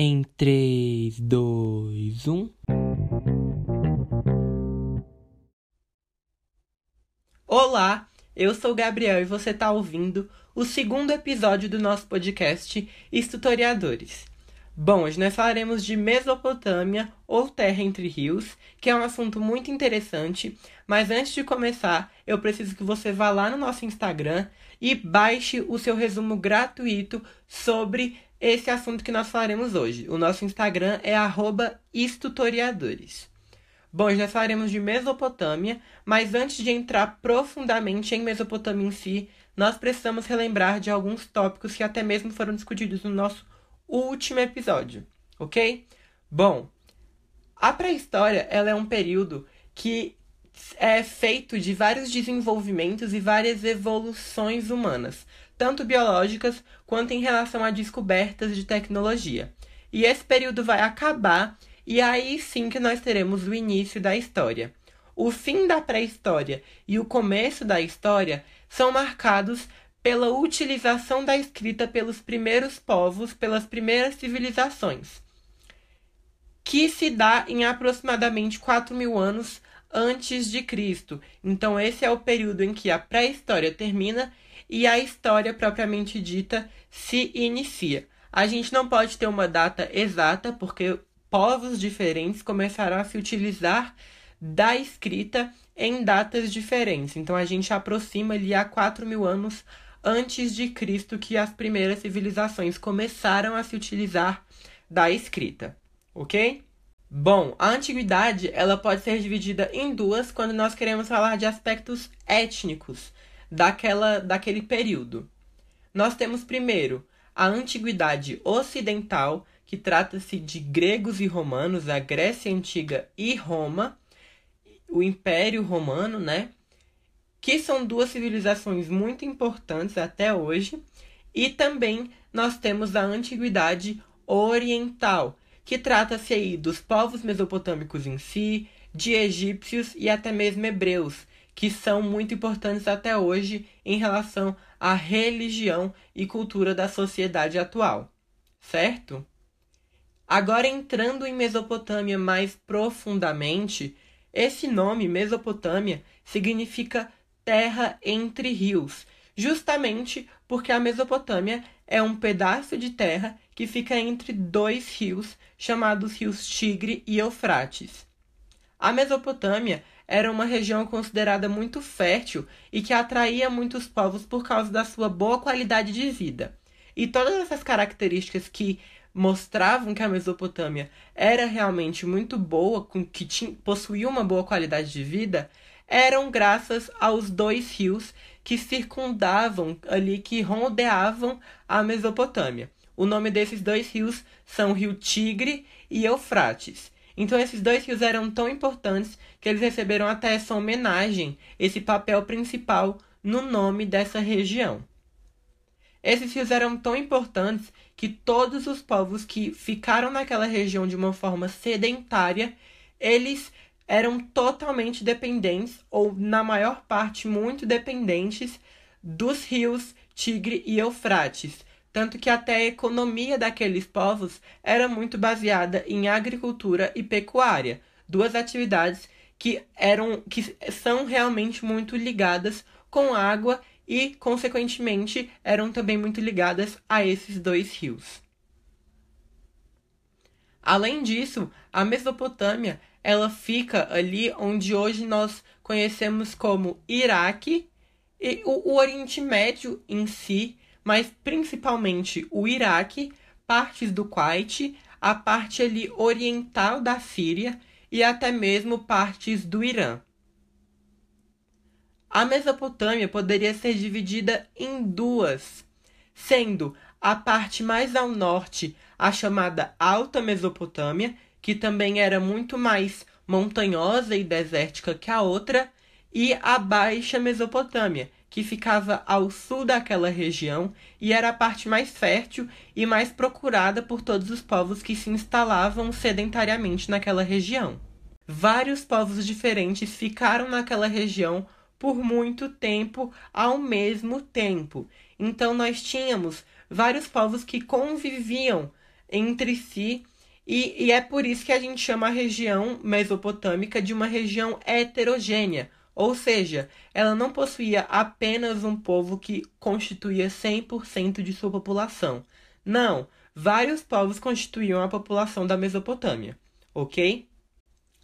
Em 3, 2, 1. Olá, eu sou Gabriel e você está ouvindo o segundo episódio do nosso podcast Historiadores. Bom, hoje nós falaremos de Mesopotâmia ou Terra entre Rios, que é um assunto muito interessante, mas antes de começar, eu preciso que você vá lá no nosso Instagram e baixe o seu resumo gratuito sobre esse assunto que nós falaremos hoje. O nosso Instagram é @istutoriadores. Bom, nós falaremos de Mesopotâmia, mas antes de entrar profundamente em Mesopotâmia em si, nós precisamos relembrar de alguns tópicos que até mesmo foram discutidos no nosso último episódio, ok? Bom, a pré-história ela é um período que é feito de vários desenvolvimentos e várias evoluções humanas, tanto biológicas quanto em relação a descobertas de tecnologia. E esse período vai acabar, e aí sim que nós teremos o início da história. O fim da pré-história e o começo da história são marcados pela utilização da escrita pelos primeiros povos, pelas primeiras civilizações, que se dá em aproximadamente 4 mil anos antes de Cristo. Então, esse é o período em que a pré-história termina e a história propriamente dita se inicia. A gente não pode ter uma data exata, porque povos diferentes começaram a se utilizar da escrita em datas diferentes. Então a gente aproxima ali a 4 mil anos antes de Cristo que as primeiras civilizações começaram a se utilizar da escrita, ok? Bom, a antiguidade ela pode ser dividida em duas quando nós queremos falar de aspectos étnicos daquela, daquele período. Nós temos primeiro a antiguidade ocidental, que trata-se de gregos e romanos, a Grécia antiga e Roma, o Império Romano, né? Que são duas civilizações muito importantes até hoje. E também nós temos a antiguidade oriental, que trata-se aí dos povos mesopotâmicos em si, de egípcios e até mesmo hebreus, que são muito importantes até hoje em relação à religião e cultura da sociedade atual, certo? Agora entrando em Mesopotâmia mais profundamente, esse nome Mesopotâmia significa terra entre rios, justamente porque a Mesopotâmia é um pedaço de terra que fica entre dois rios chamados rios Tigre e Eufrates. A Mesopotâmia era uma região considerada muito fértil e que atraía muitos povos por causa da sua boa qualidade de vida. E todas essas características que mostravam que a Mesopotâmia era realmente muito boa, que tinha, possuía uma boa qualidade de vida, eram graças aos dois rios que circundavam ali, que rodeavam a Mesopotâmia. O nome desses dois rios são Rio Tigre e Eufrates. Então esses dois rios eram tão importantes que eles receberam até essa homenagem, esse papel principal no nome dessa região. Esses rios eram tão importantes que todos os povos que ficaram naquela região de uma forma sedentária, eles eram totalmente dependentes, ou na maior parte muito dependentes, dos rios Tigre e Eufrates, tanto que até a economia daqueles povos era muito baseada em agricultura e pecuária, duas atividades que eram que são realmente muito ligadas com água e consequentemente eram também muito ligadas a esses dois rios. Além disso, a Mesopotâmia, ela fica ali onde hoje nós conhecemos como Iraque e o, o Oriente Médio em si mas principalmente o Iraque, partes do Kuwait, a parte ali oriental da Síria e até mesmo partes do Irã. A Mesopotâmia poderia ser dividida em duas, sendo a parte mais ao norte a chamada Alta Mesopotâmia, que também era muito mais montanhosa e desértica que a outra, e a Baixa Mesopotâmia, que ficava ao sul daquela região e era a parte mais fértil e mais procurada por todos os povos que se instalavam sedentariamente naquela região. Vários povos diferentes ficaram naquela região por muito tempo ao mesmo tempo. Então nós tínhamos vários povos que conviviam entre si. E, e é por isso que a gente chama a região mesopotâmica de uma região heterogênea, ou seja, ela não possuía apenas um povo que constituía 100% de sua população. Não, vários povos constituíam a população da Mesopotâmia, ok?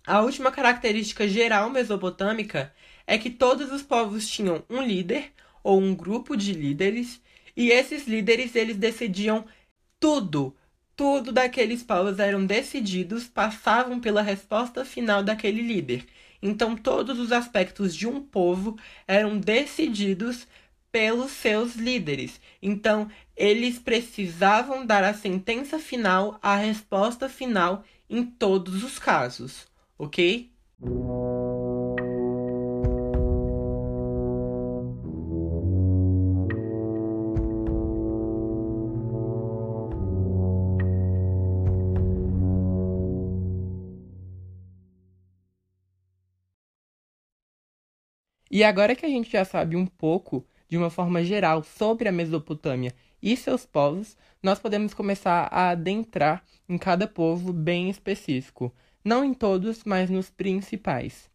A última característica geral mesopotâmica é que todos os povos tinham um líder ou um grupo de líderes, e esses líderes eles decidiam tudo, tudo daqueles povos eram decididos, passavam pela resposta final daquele líder. Então todos os aspectos de um povo eram decididos pelos seus líderes. Então eles precisavam dar a sentença final, a resposta final em todos os casos, ok? E agora que a gente já sabe um pouco, de uma forma geral, sobre a Mesopotâmia e seus povos, nós podemos começar a adentrar em cada povo bem específico. Não em todos, mas nos principais.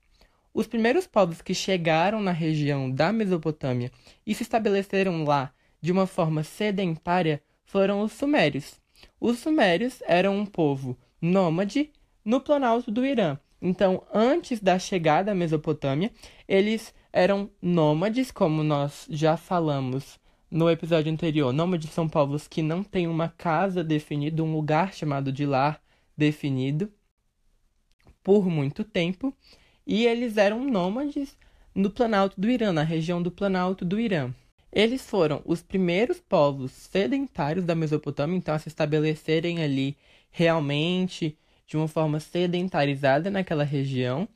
Os primeiros povos que chegaram na região da Mesopotâmia e se estabeleceram lá de uma forma sedentária foram os Sumérios. Os Sumérios eram um povo nômade no planalto do Irã. Então, antes da chegada à Mesopotâmia, eles eram nômades, como nós já falamos no episódio anterior. Nômades são povos que não têm uma casa definida, um lugar chamado de lar definido por muito tempo, e eles eram nômades no Planalto do Irã, na região do Planalto do Irã. Eles foram os primeiros povos sedentários da Mesopotâmia, então a se estabelecerem ali realmente de uma forma sedentarizada naquela região,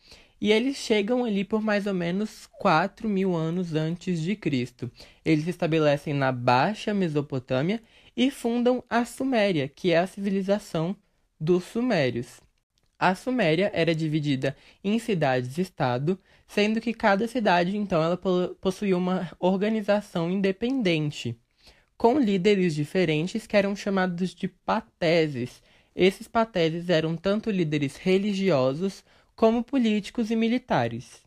e eles chegam ali por mais ou menos 4 mil anos antes de Cristo. Eles se estabelecem na Baixa Mesopotâmia e fundam a Suméria, que é a civilização dos Sumérios. A Suméria era dividida em cidades-estado, sendo que cada cidade, então, ela possuía uma organização independente, com líderes diferentes que eram chamados de pateses. Esses pateses eram tanto líderes religiosos como políticos e militares.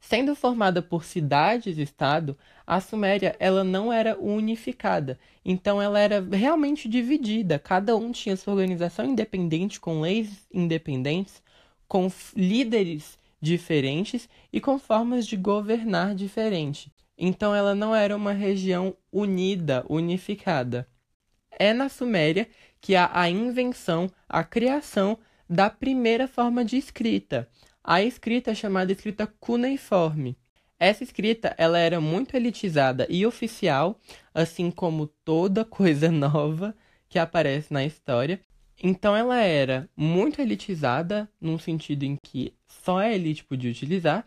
Sendo formada por cidades-estado, a Suméria ela não era unificada, então ela era realmente dividida. Cada um tinha sua organização independente, com leis independentes, com líderes diferentes e com formas de governar diferentes. Então ela não era uma região unida, unificada. É na Suméria que há a invenção, a criação da primeira forma de escrita. A escrita é chamada escrita cuneiforme. Essa escrita ela era muito elitizada e oficial, assim como toda coisa nova que aparece na história. Então ela era muito elitizada, num sentido em que só a elite podia utilizar,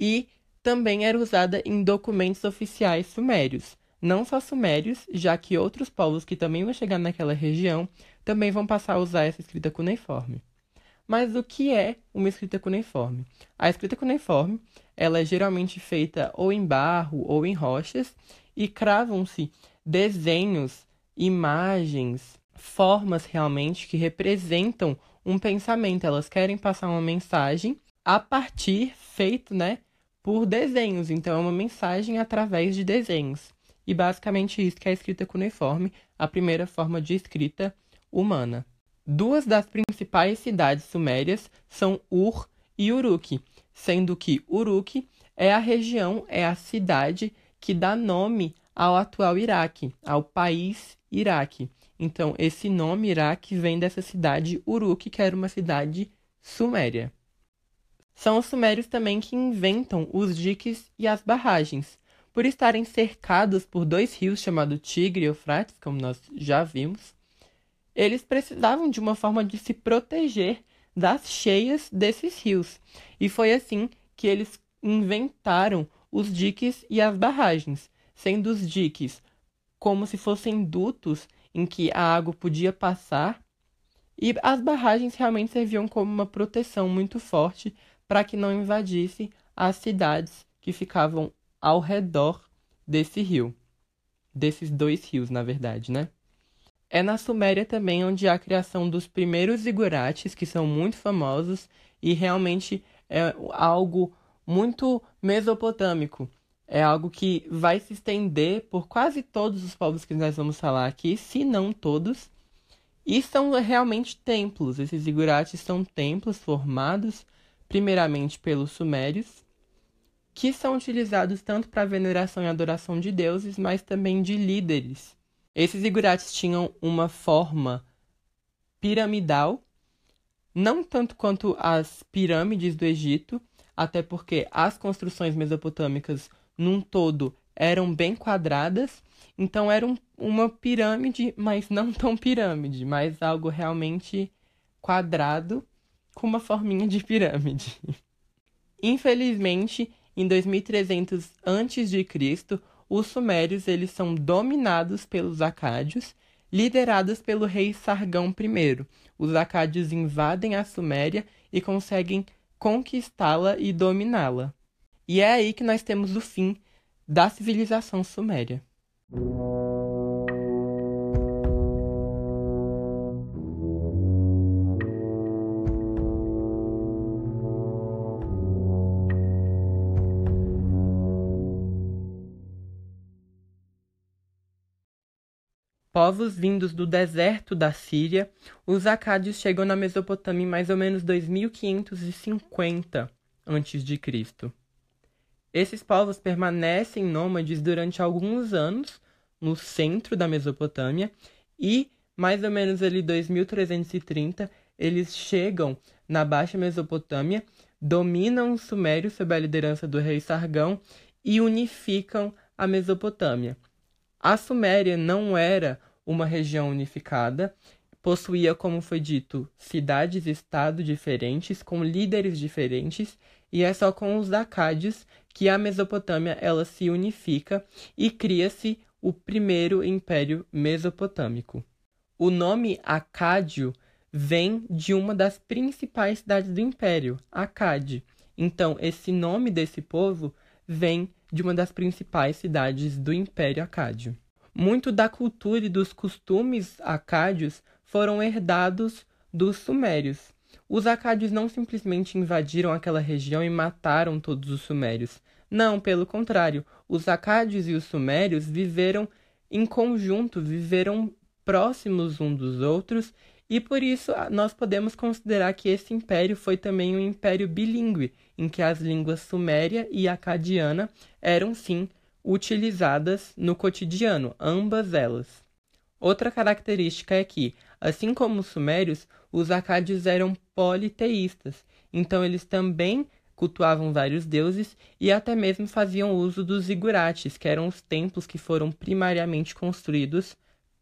e também era usada em documentos oficiais sumérios. Não só sumérios, já que outros povos que também vão chegar naquela região também vão passar a usar essa escrita cuneiforme. Mas o que é uma escrita cuneiforme? A escrita cuneiforme ela é geralmente feita ou em barro ou em rochas e cravam-se desenhos, imagens, formas realmente que representam um pensamento. Elas querem passar uma mensagem a partir feito, né, por desenhos. Então é uma mensagem através de desenhos. E basicamente isso que é a escrita cuneiforme, a primeira forma de escrita humana. Duas das principais cidades sumérias são Ur e Uruk, sendo que Uruk é a região, é a cidade que dá nome ao atual Iraque, ao país Iraque. Então, esse nome Iraque vem dessa cidade Uruk, que era uma cidade suméria. São os sumérios também que inventam os diques e as barragens. Por estarem cercados por dois rios chamados Tigre e Eufrates, como nós já vimos, eles precisavam de uma forma de se proteger das cheias desses rios. E foi assim que eles inventaram os diques e as barragens, sendo os diques como se fossem dutos em que a água podia passar, e as barragens realmente serviam como uma proteção muito forte para que não invadisse as cidades que ficavam ao redor desse rio. Desses dois rios, na verdade, né? É na Suméria também onde há a criação dos primeiros zigurates, que são muito famosos e realmente é algo muito mesopotâmico. É algo que vai se estender por quase todos os povos que nós vamos falar aqui, se não todos. E são realmente templos. Esses zigurates são templos formados primeiramente pelos sumérios, que são utilizados tanto para veneração e adoração de deuses, mas também de líderes. Esses zigurates tinham uma forma piramidal, não tanto quanto as pirâmides do Egito, até porque as construções mesopotâmicas num todo eram bem quadradas, então era um, uma pirâmide, mas não tão pirâmide, mas algo realmente quadrado com uma forminha de pirâmide. Infelizmente, em 2300 a.C., os sumérios eles são dominados pelos acádios, liderados pelo rei Sargão I. Os acádios invadem a Suméria e conseguem conquistá-la e dominá-la. E é aí que nós temos o fim da civilização suméria. Povos vindos do deserto da Síria, os acádios chegam na Mesopotâmia em mais ou menos 2550 a.C. Esses povos permanecem nômades durante alguns anos no centro da Mesopotâmia e mais ou menos ali 2330 eles chegam na Baixa Mesopotâmia, dominam os sumérios sob a liderança do rei Sargão e unificam a Mesopotâmia. A Suméria não era uma região unificada, possuía, como foi dito, cidades-estado diferentes, com líderes diferentes, e é só com os acádios que a Mesopotâmia ela se unifica e cria-se o primeiro império mesopotâmico. O nome Acádio vem de uma das principais cidades do império, Acade. Então, esse nome desse povo vem de uma das principais cidades do Império Acádio. Muito da cultura e dos costumes acádios foram herdados dos sumérios. Os acádios não simplesmente invadiram aquela região e mataram todos os sumérios. Não, pelo contrário, os acádios e os sumérios viveram em conjunto, viveram próximos uns dos outros, e por isso nós podemos considerar que esse império foi também um império bilíngue, em que as línguas suméria e acadiana eram sim utilizadas no cotidiano, ambas elas. Outra característica é que, assim como os sumérios, os acádios eram politeístas, então eles também cultuavam vários deuses e até mesmo faziam uso dos zigurates, que eram os templos que foram primariamente construídos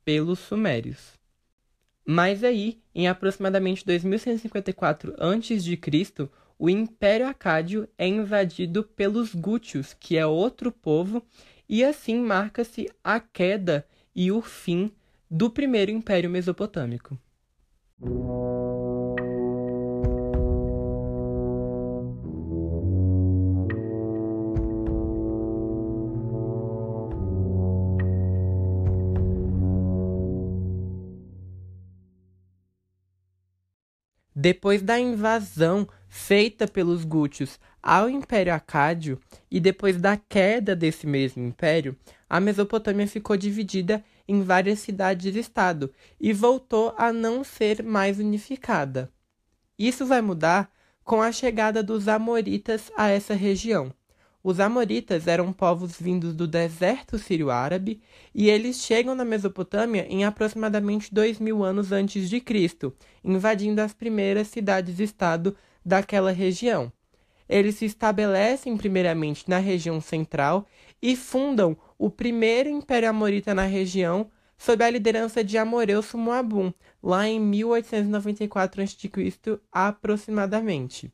pelos sumérios. Mas aí, em aproximadamente 2154 a.C., o Império Acádio é invadido pelos Gútios, que é outro povo, e assim marca-se a queda e o fim do primeiro Império Mesopotâmico. Depois da invasão feita pelos gútios ao Império Acádio e depois da queda desse mesmo império, a Mesopotâmia ficou dividida em várias cidades-estado e voltou a não ser mais unificada. Isso vai mudar com a chegada dos Amoritas a essa região. Os Amoritas eram povos vindos do deserto sírio-árabe e eles chegam na Mesopotâmia em aproximadamente dois mil anos antes de Cristo, invadindo as primeiras cidades-estado daquela região. Eles se estabelecem primeiramente na região central e fundam o primeiro Império Amorita na região sob a liderança de Amoreu Sumoabum, lá em 1894 a.C. aproximadamente.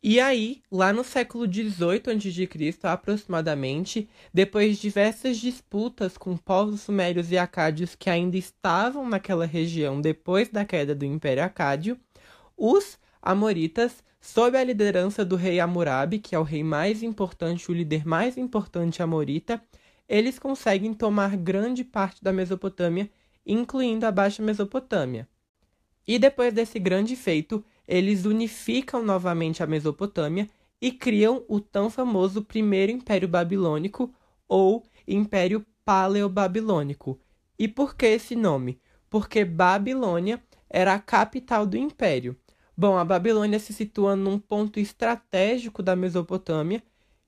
E aí, lá no século XVIII a.C., aproximadamente, depois de diversas disputas com povos sumérios e acádios que ainda estavam naquela região depois da queda do Império Acádio, os amoritas, sob a liderança do rei Hammurabi, que é o rei mais importante, o líder mais importante amorita, eles conseguem tomar grande parte da Mesopotâmia incluindo a Baixa Mesopotâmia. E depois desse grande feito, eles unificam novamente a Mesopotâmia e criam o tão famoso Primeiro Império Babilônico ou Império Paleobabilônico. E por que esse nome? Porque Babilônia era a capital do império. Bom, a Babilônia se situa num ponto estratégico da Mesopotâmia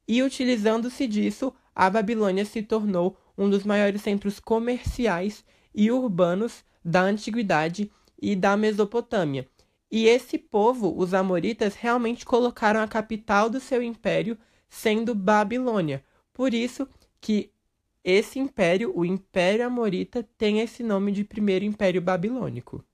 e, utilizando-se disso, a Babilônia se tornou um dos maiores centros comerciais e urbanos da antiguidade e da Mesopotâmia. E esse povo, os Amoritas, realmente colocaram a capital do seu império sendo Babilônia. Por isso que esse império, o Império Amorita, tem esse nome de Primeiro Império Babilônico.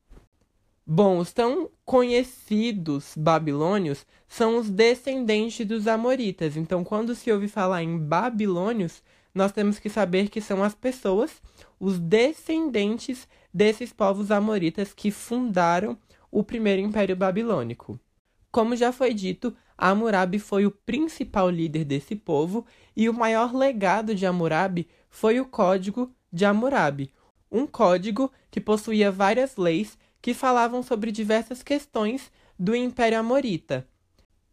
Bom, os tão conhecidos babilônios são os descendentes dos amoritas. Então, quando se ouve falar em babilônios, nós temos que saber que são as pessoas, os descendentes desses povos amoritas que fundaram o primeiro império babilônico. Como já foi dito, Hammurabi foi o principal líder desse povo e o maior legado de Hammurabi foi o Código de Hammurabi, um código que possuía várias leis que falavam sobre diversas questões do Império Amorita.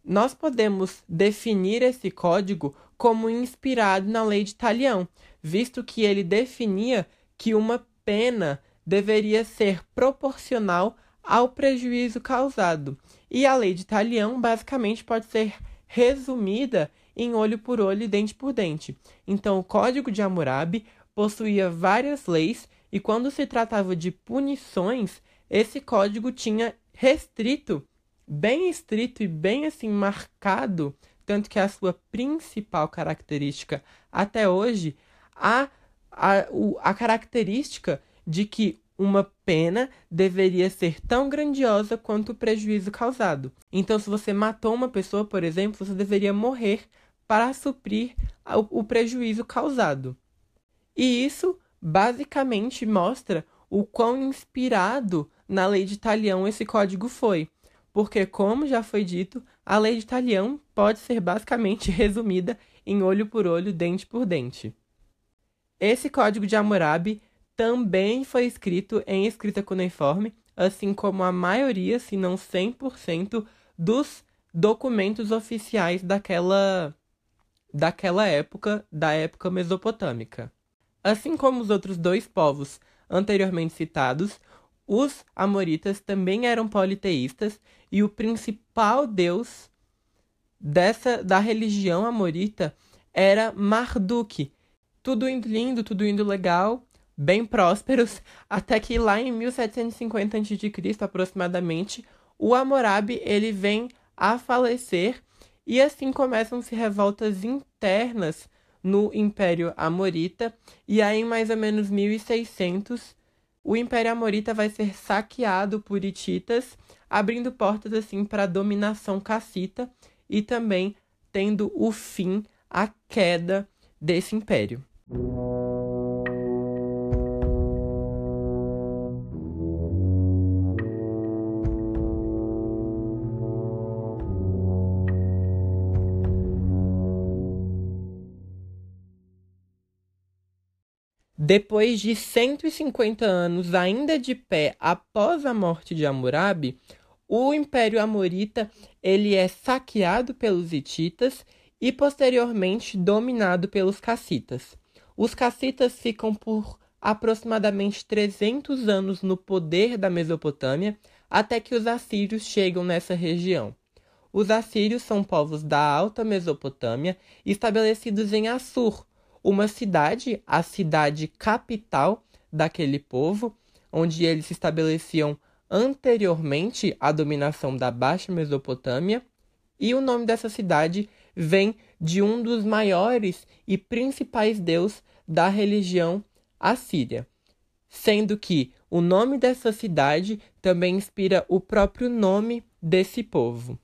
Nós podemos definir esse código como inspirado na lei de Talião, visto que ele definia que uma pena deveria ser proporcional ao prejuízo causado. E a lei de Talião basicamente pode ser resumida em olho por olho e dente por dente. Então, o Código de Hammurabi possuía várias leis e quando se tratava de punições, esse código tinha restrito, bem estrito e bem assim marcado, tanto que a sua principal característica até hoje, a, a, a característica de que uma pena deveria ser tão grandiosa quanto o prejuízo causado. Então, se você matou uma pessoa, por exemplo, você deveria morrer para suprir o, o prejuízo causado. E isso basicamente mostra o quão inspirado na lei de Talião esse código foi. Porque, como já foi dito, a lei de Talião pode ser basicamente resumida em olho por olho, dente por dente. Esse código de Hammurabi também foi escrito em escrita cuneiforme, assim como a maioria, se não 100%, dos documentos oficiais daquela daquela época, da época mesopotâmica. Assim como os outros dois povos anteriormente citados, os amoritas também eram politeístas e o principal deus dessa da religião amorita era Marduk. Tudo indo lindo, tudo indo legal, bem prósperos, até que lá em 1750 a.C., aproximadamente, o Hammurabi ele vem a falecer e assim começam-se revoltas internas no Império Amorita, e aí em mais ou menos 1600 o Império Amorita vai ser saqueado por hititas, abrindo portas assim para a dominação cassita e também tendo o fim, a queda desse império. Depois de 150 anos ainda de pé após a morte de Hammurabi, o Império Amorita ele é saqueado pelos hititas e posteriormente dominado pelos cassitas. Os cassitas ficam por aproximadamente 300 anos no poder da Mesopotâmia até que os assírios chegam nessa região. Os assírios são povos da Alta Mesopotâmia estabelecidos em Assur, uma cidade, a cidade capital daquele povo, onde eles se estabeleciam anteriormente à dominação da Baixa Mesopotâmia, e o nome dessa cidade vem de um dos maiores e principais deuses da religião assíria, sendo que o nome dessa cidade também inspira o próprio nome desse povo.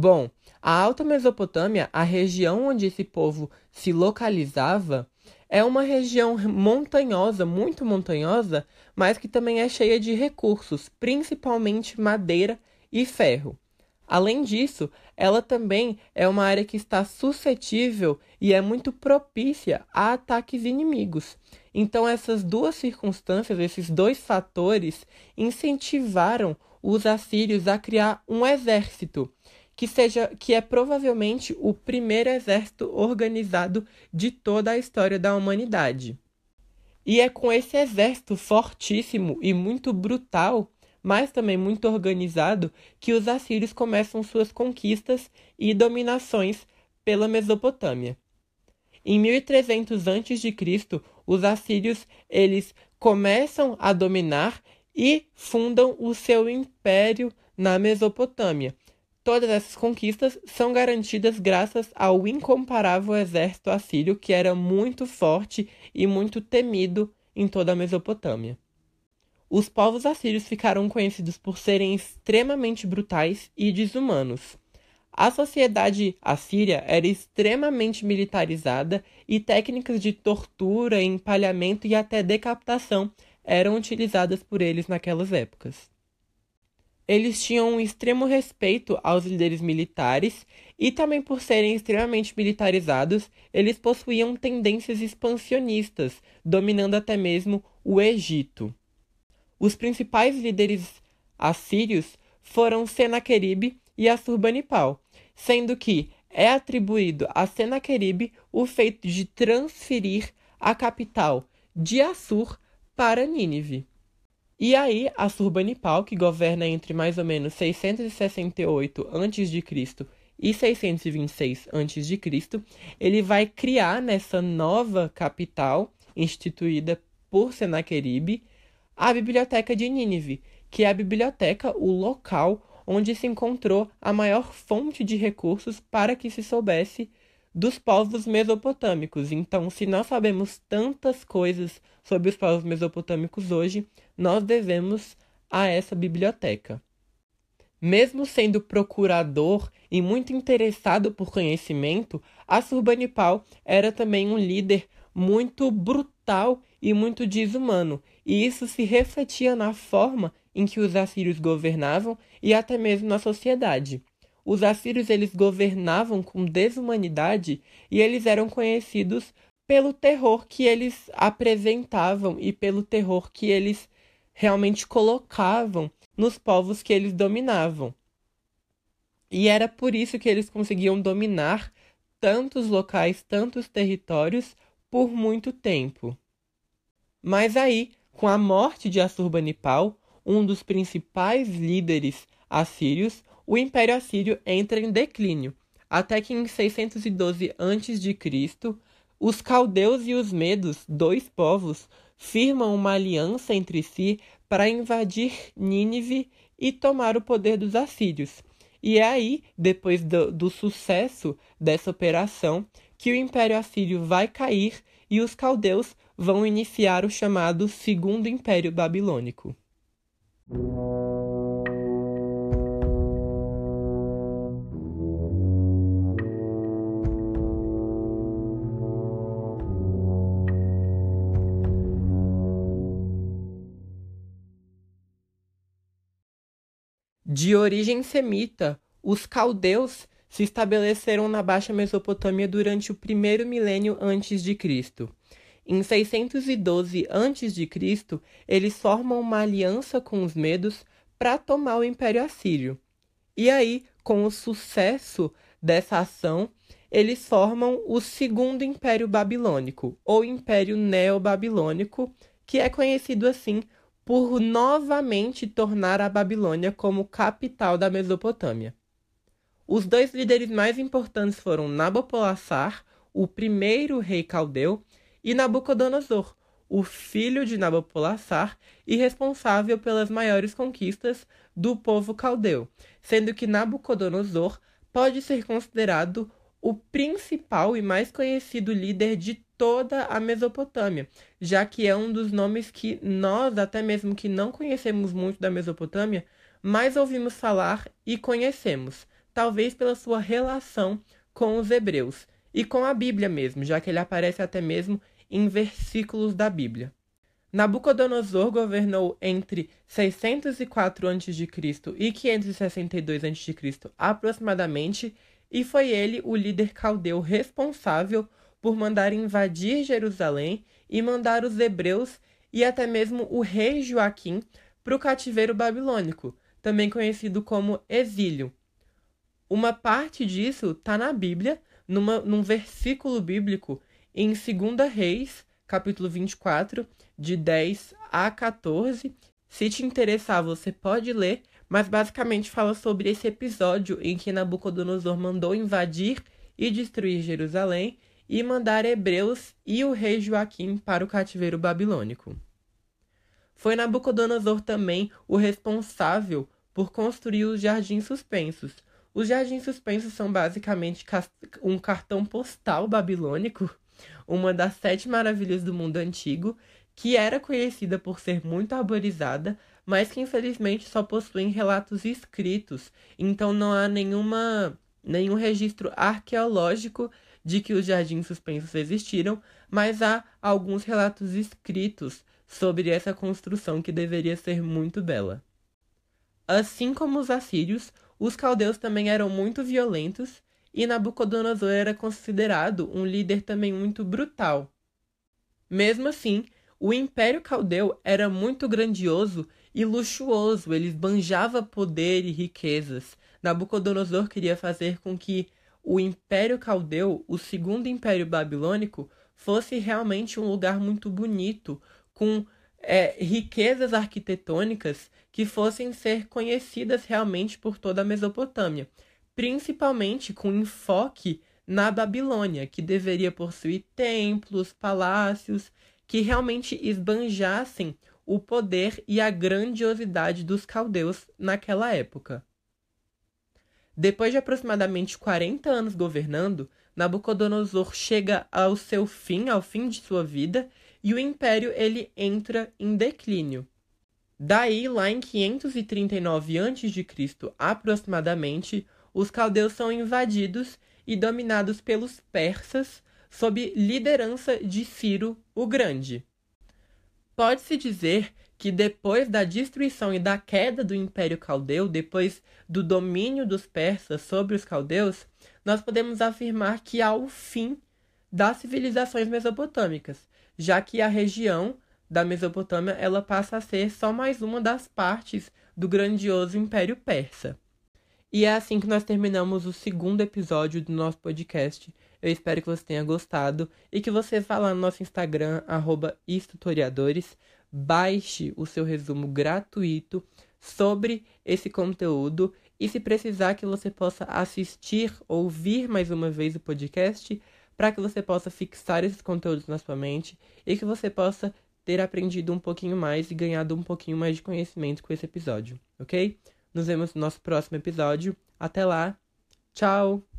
Bom, a Alta Mesopotâmia, a região onde esse povo se localizava, é uma região montanhosa, muito montanhosa, mas que também é cheia de recursos, principalmente madeira e ferro. Além disso, ela também é uma área que está suscetível e é muito propícia a ataques inimigos. Então, essas duas circunstâncias, esses dois fatores, incentivaram os assírios a criar um exército, que, seja, que é provavelmente o primeiro exército organizado de toda a história da humanidade. E é com esse exército fortíssimo e muito brutal, mas também muito organizado, que os assírios começam suas conquistas e dominações pela Mesopotâmia. Em 1300 a.C., os assírios eles começam a dominar e fundam o seu império na Mesopotâmia. Todas essas conquistas são garantidas graças ao incomparável exército assírio, que era muito forte e muito temido em toda a Mesopotâmia. Os povos assírios ficaram conhecidos por serem extremamente brutais e desumanos. A sociedade assíria era extremamente militarizada e técnicas de tortura, empalhamento e até decapitação eram utilizadas por eles naquelas épocas. Eles tinham um extremo respeito aos líderes militares e também por serem extremamente militarizados, eles possuíam tendências expansionistas, dominando até mesmo o Egito. Os principais líderes assírios foram Senaqueribe e Assurbanipal, sendo que é atribuído a Senaqueribe o feito de transferir a capital de Assur para Nínive. E aí, Assurbanipal, que governa entre mais ou menos 668 a.C. e 626 a.C., ele vai criar nessa nova capital, instituída por Senaqueribe, a Biblioteca de Nínive, que é a biblioteca, o local onde se encontrou a maior fonte de recursos para que se soubesse dos povos mesopotâmicos. Então, se nós sabemos tantas coisas sobre os povos mesopotâmicos hoje, nós devemos a essa biblioteca. Mesmo sendo procurador e muito interessado por conhecimento, Assurbanipal era também um líder muito brutal e muito desumano, e isso se refletia na forma em que os assírios governavam e até mesmo na sociedade. Os assírios eles governavam com desumanidade e eles eram conhecidos pelo terror que eles apresentavam e pelo terror que eles realmente colocavam nos povos que eles dominavam. E era por isso que eles conseguiam dominar tantos locais, tantos territórios por muito tempo. Mas aí, com a morte de Assurbanipal, um dos principais líderes assírios, o Império Assírio entra em declínio, até que em 612 a.C., os caldeus e os medos, dois povos, firmam uma aliança entre si para invadir Nínive e tomar o poder dos assírios. E é aí, depois do, do sucesso dessa operação, que o Império Assírio vai cair e os caldeus vão iniciar o chamado Segundo Império Babilônico. De origem semita, os caldeus se estabeleceram na Baixa Mesopotâmia durante o primeiro milênio antes de Cristo. Em 612 a.C., eles formam uma aliança com os medos para tomar o Império Assírio. E aí, com o sucesso dessa ação, eles formam o Segundo Império Babilônico, ou Império Neobabilônico, que é conhecido assim por novamente tornar a Babilônia como capital da Mesopotâmia. Os dois líderes mais importantes foram Nabopolassar, o primeiro rei caldeu, e Nabucodonosor, o filho de Nabopolassar e responsável pelas maiores conquistas do povo caldeu, sendo que Nabucodonosor pode ser considerado o principal e mais conhecido líder de toda a Mesopotâmia, já que é um dos nomes que nós, até mesmo que não conhecemos muito da Mesopotâmia, mais ouvimos falar e conhecemos, talvez pela sua relação com os hebreus e com a Bíblia mesmo, já que ele aparece até mesmo em versículos da Bíblia. Nabucodonosor governou entre 604 a.C. e 562 a.C. aproximadamente, e foi ele o líder caldeu responsável por mandar invadir Jerusalém e mandar os hebreus e até mesmo o rei Joaquim para o cativeiro babilônico, também conhecido como exílio. Uma parte disso está na Bíblia, numa, num versículo bíblico em 2 Reis, capítulo 24, de 10 a 14. Se te interessar, você pode ler, mas basicamente fala sobre esse episódio em que Nabucodonosor mandou invadir e destruir Jerusalém e mandar hebreus e o rei Joaquim para o cativeiro babilônico. Foi Nabucodonosor também o responsável por construir os jardins suspensos. Os jardins suspensos são basicamente um cartão postal babilônico, uma das sete maravilhas do mundo antigo, que era conhecida por ser muito arborizada, mas que infelizmente só possuem relatos escritos, então não há nenhuma, nenhum registro arqueológico de que os jardins suspensos existiram, mas há alguns relatos escritos sobre essa construção que deveria ser muito bela. Assim como os assírios, os caldeus também eram muito violentos e Nabucodonosor era considerado um líder também muito brutal. Mesmo assim, o Império Caldeu era muito grandioso e luxuoso, ele esbanjava poder e riquezas. Nabucodonosor queria fazer com que o Império Caldeu, o segundo Império Babilônico, fosse realmente um lugar muito bonito, com é, riquezas arquitetônicas que fossem ser conhecidas realmente por toda a Mesopotâmia, principalmente com enfoque na Babilônia, que deveria possuir templos, palácios, que realmente esbanjassem o poder e a grandiosidade dos caldeus naquela época. Depois de aproximadamente 40 anos governando, Nabucodonosor chega ao seu fim, ao fim de sua vida, e o império ele entra em declínio. Daí, lá em 539 a.C., aproximadamente, os caldeus são invadidos e dominados pelos persas sob liderança de Ciro o Grande. Pode-se dizer que depois da destruição e da queda do Império Caldeu, depois do domínio dos persas sobre os caldeus, nós podemos afirmar que há o fim das civilizações mesopotâmicas, já que a região da Mesopotâmia ela passa a ser só mais uma das partes do grandioso Império Persa. E é assim que nós terminamos o segundo episódio do nosso podcast. Eu espero que você tenha gostado e que você vá lá no nosso Instagram, arroba baixe o seu resumo gratuito sobre esse conteúdo e se precisar que você possa assistir, ouvir mais uma vez o podcast, para que você possa fixar esses conteúdos na sua mente e que você possa ter aprendido um pouquinho mais e ganhado um pouquinho mais de conhecimento com esse episódio, ok? Nos vemos no nosso próximo episódio. Até lá. Tchau!